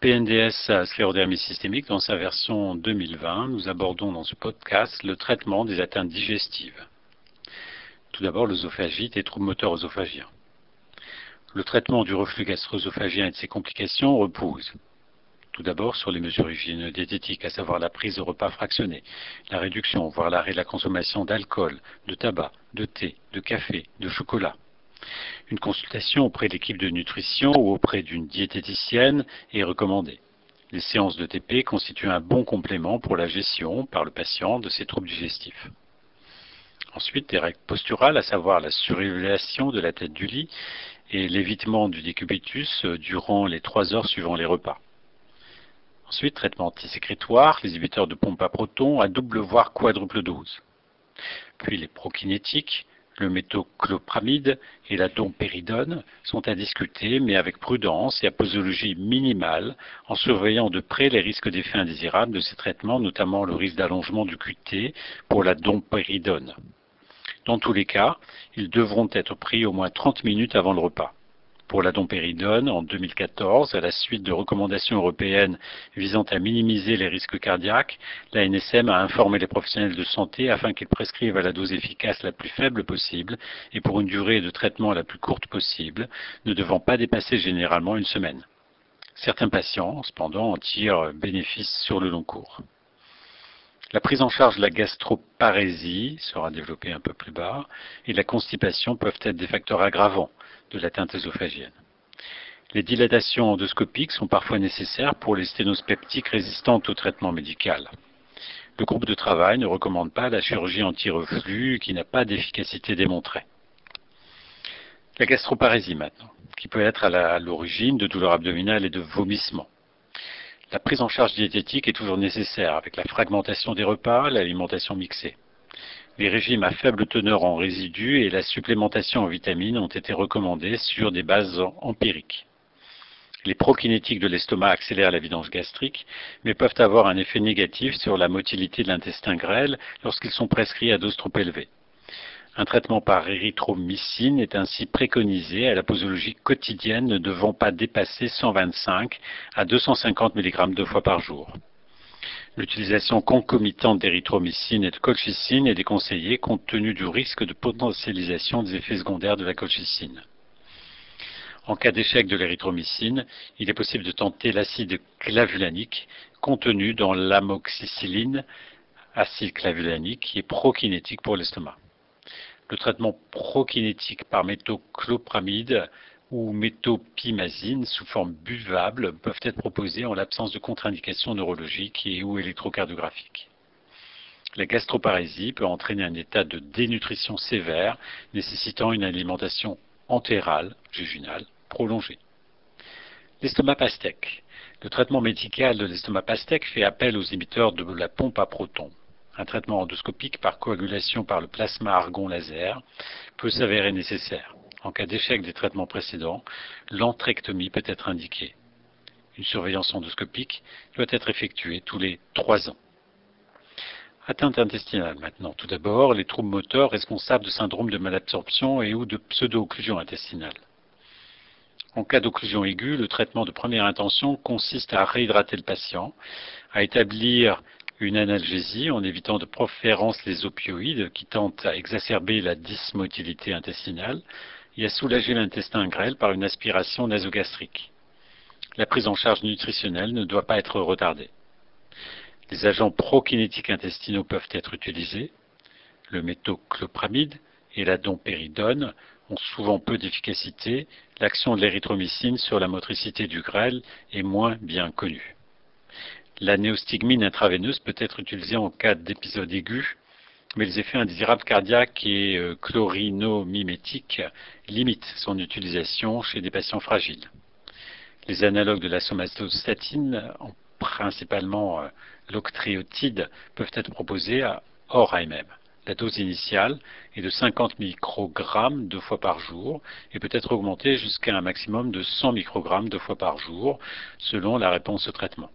PNDS sclérodermie systémique, dans sa version 2020, nous abordons dans ce podcast le traitement des atteintes digestives. Tout d'abord, l'œsophagite et troubles moteurs œsophagiens. Le traitement du reflux gastro-œsophagien et de ses complications repose tout d'abord sur les mesures hygiéno-diététiques, à savoir la prise de repas fractionnés, la réduction, voire l'arrêt de la consommation d'alcool, de tabac, de thé, de café, de chocolat. Une consultation auprès de l'équipe de nutrition ou auprès d'une diététicienne est recommandée. Les séances de TP constituent un bon complément pour la gestion par le patient de ses troubles digestifs. Ensuite, des règles posturales, à savoir la surélévation de la tête du lit et l'évitement du décubitus durant les trois heures suivant les repas. Ensuite, traitement antisécrétoire, les de pompe à protons à double voire quadruple dose. Puis les prokinétiques, le méthoclopramide et la dompéridone sont à discuter, mais avec prudence et à posologie minimale, en surveillant de près les risques d'effets indésirables de ces traitements, notamment le risque d'allongement du QT pour la dompéridone. Dans tous les cas, ils devront être pris au moins 30 minutes avant le repas pour la dompéridone en 2014, à la suite de recommandations européennes visant à minimiser les risques cardiaques, la NSM a informé les professionnels de santé afin qu'ils prescrivent à la dose efficace la plus faible possible et pour une durée de traitement la plus courte possible, ne devant pas dépasser généralement une semaine. Certains patients, cependant, en tirent bénéfice sur le long cours. La prise en charge de la gastroparésie sera développée un peu plus bas et la constipation peuvent être des facteurs aggravants de l'atteinte œsophagienne. Les dilatations endoscopiques sont parfois nécessaires pour les sténoses peptiques résistantes au traitement médical. Le groupe de travail ne recommande pas la chirurgie anti-reflux qui n'a pas d'efficacité démontrée. La gastroparésie maintenant, qui peut être à l'origine de douleurs abdominales et de vomissements. La prise en charge diététique est toujours nécessaire avec la fragmentation des repas, l'alimentation mixée. Les régimes à faible teneur en résidus et la supplémentation en vitamines ont été recommandés sur des bases empiriques. Les prokinétiques de l'estomac accélèrent la vidange gastrique, mais peuvent avoir un effet négatif sur la motilité de l'intestin grêle lorsqu'ils sont prescrits à dose trop élevée. Un traitement par érythromycine est ainsi préconisé à la posologie quotidienne ne devant pas dépasser 125 à 250 mg deux fois par jour. L'utilisation concomitante d'érythromycine et de colchicine est déconseillée compte tenu du risque de potentialisation des effets secondaires de la colchicine. En cas d'échec de l'érythromycine, il est possible de tenter l'acide clavulanique contenu dans l'amoxicilline, acide clavulanique qui est prokinétique pour l'estomac. Le traitement prokinétique par méthoclopramide ou méthopimazine sous forme buvable peuvent être proposés en l'absence de contre-indications neurologiques ou électrocardiographiques. La gastroparésie peut entraîner un état de dénutrition sévère nécessitant une alimentation entérale, jejunale, prolongée. L'estomac pastèque. Le traitement médical de l'estomac pastèque fait appel aux inhibiteurs de la pompe à protons. Un traitement endoscopique par coagulation par le plasma argon laser peut s'avérer nécessaire. En cas d'échec des traitements précédents, l'entrectomie peut être indiquée. Une surveillance endoscopique doit être effectuée tous les trois ans. Atteinte intestinale maintenant. Tout d'abord, les troubles moteurs responsables de syndrome de malabsorption et ou de pseudo-occlusion intestinale. En cas d'occlusion aiguë, le traitement de première intention consiste à réhydrater le patient, à établir une analgésie en évitant de préférence les opioïdes qui tentent à exacerber la dysmotilité intestinale, et à soulager l'intestin grêle par une aspiration nasogastrique. La prise en charge nutritionnelle ne doit pas être retardée. Les agents prokinétiques intestinaux peuvent être utilisés. Le méthoclopramide et la dompéridone ont souvent peu d'efficacité. L'action de l'érythromycine sur la motricité du grêle est moins bien connue. La néostigmine intraveineuse peut être utilisée en cas d'épisode aigu mais les effets indésirables cardiaques et euh, chlorinomimétiques limitent son utilisation chez des patients fragiles. Les analogues de la somatostatine, principalement euh, l'octréotide, peuvent être proposés à hors AMM. La dose initiale est de 50 microgrammes deux fois par jour et peut être augmentée jusqu'à un maximum de 100 microgrammes deux fois par jour selon la réponse au traitement.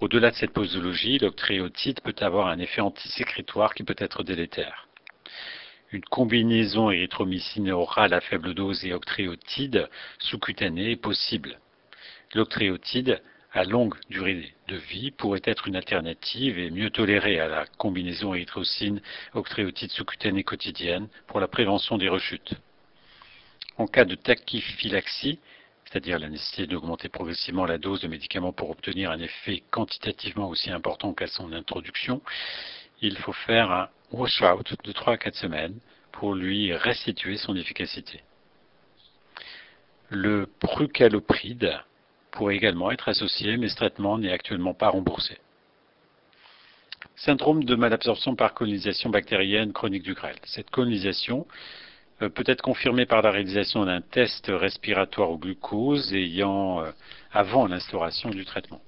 Au-delà de cette posologie, l'octréotide peut avoir un effet antisécrétoire qui peut être délétère. Une combinaison érythromycine orale à faible dose et octréotide sous-cutanée est possible. L'octréotide à longue durée de vie pourrait être une alternative et mieux tolérée à la combinaison érythrocine octréotide sous-cutanée quotidienne pour la prévention des rechutes. En cas de tachyphylaxie, c'est-à-dire la nécessité d'augmenter progressivement la dose de médicaments pour obtenir un effet quantitativement aussi important qu'à son introduction, il faut faire un washout de 3 à 4 semaines pour lui restituer son efficacité. Le prucalopride pourrait également être associé, mais ce traitement n'est actuellement pas remboursé. Syndrome de malabsorption par colonisation bactérienne chronique du grêle. Cette colonisation peut être confirmée par la réalisation d'un test respiratoire au glucose ayant euh, avant l'instauration du traitement.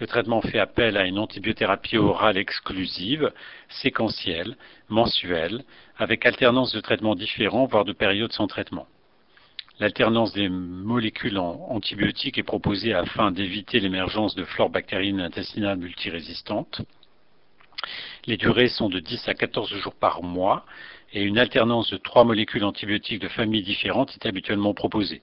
Le traitement fait appel à une antibiothérapie orale exclusive, séquentielle, mensuelle, avec alternance de traitements différents, voire de périodes sans traitement. L'alternance des molécules antibiotiques est proposée afin d'éviter l'émergence de flore bactérienne intestinale multirésistante. Les durées sont de 10 à 14 jours par mois et une alternance de trois molécules antibiotiques de familles différentes est habituellement proposée.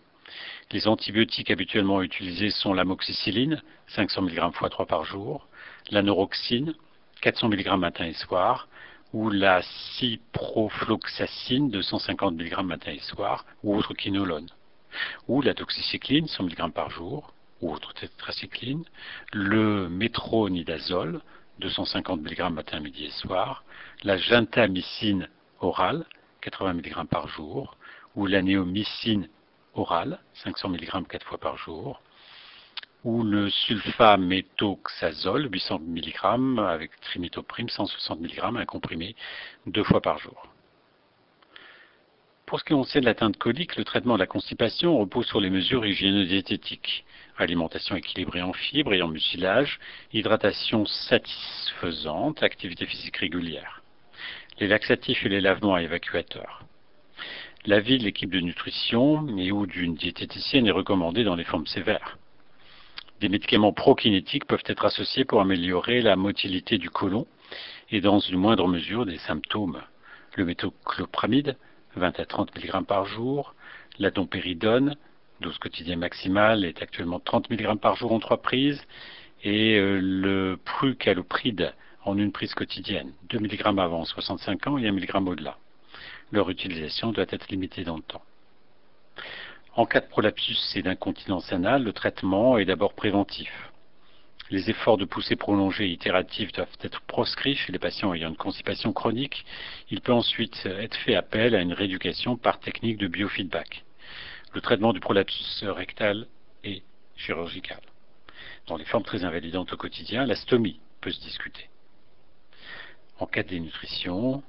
Les antibiotiques habituellement utilisés sont l'amoxicilline, 500 mg x 3 par jour, la neuroxine, 400 mg matin et soir, ou la ciprofloxacine de 150 mg matin et soir, ou autre quinolone, ou la doxycycline 100 mg par jour, ou autre tétracycline, le métronidazole 250 mg matin, midi et soir, la gentamicine orale 80 mg par jour, ou la néomycine orale 500 mg 4 fois par jour, ou le sulfaméthoxazole, 800 mg, avec trimitoprime, 160 mg, un comprimé, deux fois par jour. Pour ce qui concerne l'atteinte colique, le traitement de la constipation repose sur les mesures hygiéno-diététiques. Alimentation équilibrée en fibres et en mucilage, hydratation satisfaisante, activité physique régulière. Les laxatifs et les lavements évacuateurs. L'avis de l'équipe de nutrition et ou d'une diététicienne est recommandé dans les formes sévères. Des médicaments prokinétiques peuvent être associés pour améliorer la motilité du côlon et dans une moindre mesure des symptômes. Le méthoclopramide, 20 à 30 mg par jour, la dompéridone, dose quotidienne maximale, est actuellement 30 mg par jour en trois prises, et euh, le prucalopride en une prise quotidienne, 2 mg avant 65 ans et 1 mg au-delà. Leur utilisation doit être limitée dans le temps. En cas de prolapsus et d'incontinence anale, le traitement est d'abord préventif. Les efforts de poussée prolongée et itératifs doivent être proscrits chez les patients ayant une constipation chronique. Il peut ensuite être fait appel à une rééducation par technique de biofeedback. Le traitement du prolapsus rectal est chirurgical. Dans les formes très invalidantes au quotidien, la stomie peut se discuter. En cas de dénutrition,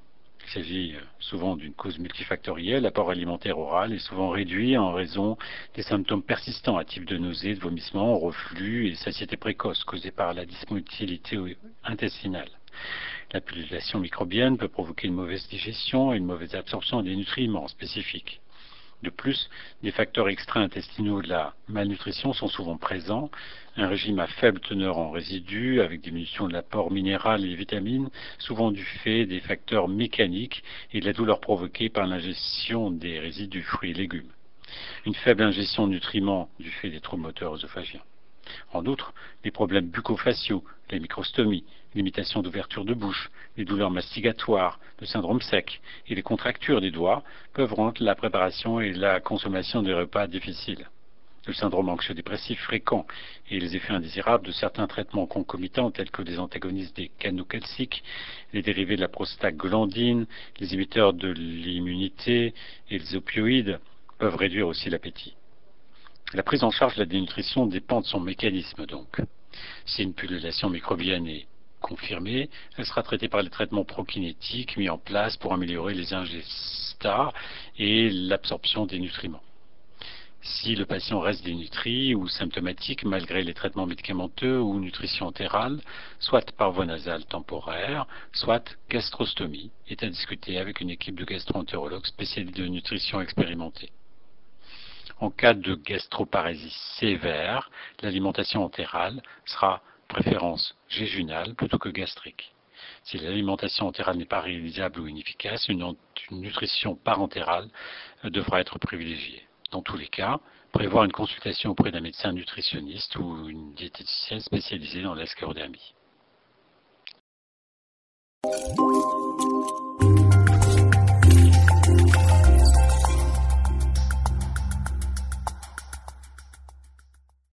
il s'agit euh, souvent d'une cause multifactorielle. L'apport alimentaire oral est souvent réduit en raison des symptômes persistants à type de nausées, de vomissements, reflux et satiété précoce causés par la dysmotilité intestinale. La microbienne peut provoquer une mauvaise digestion et une mauvaise absorption des nutriments spécifiques. De plus, des facteurs extra-intestinaux de la malnutrition sont souvent présents. Un régime à faible teneur en résidus, avec diminution de l'apport minéral et vitamines, souvent du fait des facteurs mécaniques et de la douleur provoquée par l'ingestion des résidus fruits et légumes. Une faible ingestion de nutriments du fait des troubles moteurs œsophagiens. En outre, les problèmes bucco-faciaux, les microstomies, limitation d'ouverture de bouche, les douleurs mastigatoires, le syndrome sec et les contractures des doigts peuvent rendre la préparation et la consommation des repas difficiles. Le syndrome anxio-dépressif fréquent et les effets indésirables de certains traitements concomitants tels que des antagonistes des canaux calciques, les dérivés de la prostaglandine, les imiteurs de l'immunité et les opioïdes peuvent réduire aussi l'appétit. La prise en charge de la dénutrition dépend de son mécanisme donc. Si une pullulation microbienne est confirmée, elle sera traitée par les traitements prokinétiques mis en place pour améliorer les ingestats et l'absorption des nutriments. Si le patient reste dénutri ou symptomatique malgré les traitements médicamenteux ou nutrition entérale, soit par voie nasale temporaire, soit gastrostomie, est à discuter avec une équipe de gastro-entérologues spécialisés de nutrition expérimentée. En cas de gastroparésie sévère, l'alimentation entérale sera préférence jéjunale plutôt que gastrique. Si l'alimentation entérale n'est pas réalisable ou inefficace, une, nutrition parentérale devra être privilégiée. Dans tous les cas, prévoir une consultation auprès d'un médecin nutritionniste ou une diététicienne spécialisée dans l'esclerodermie.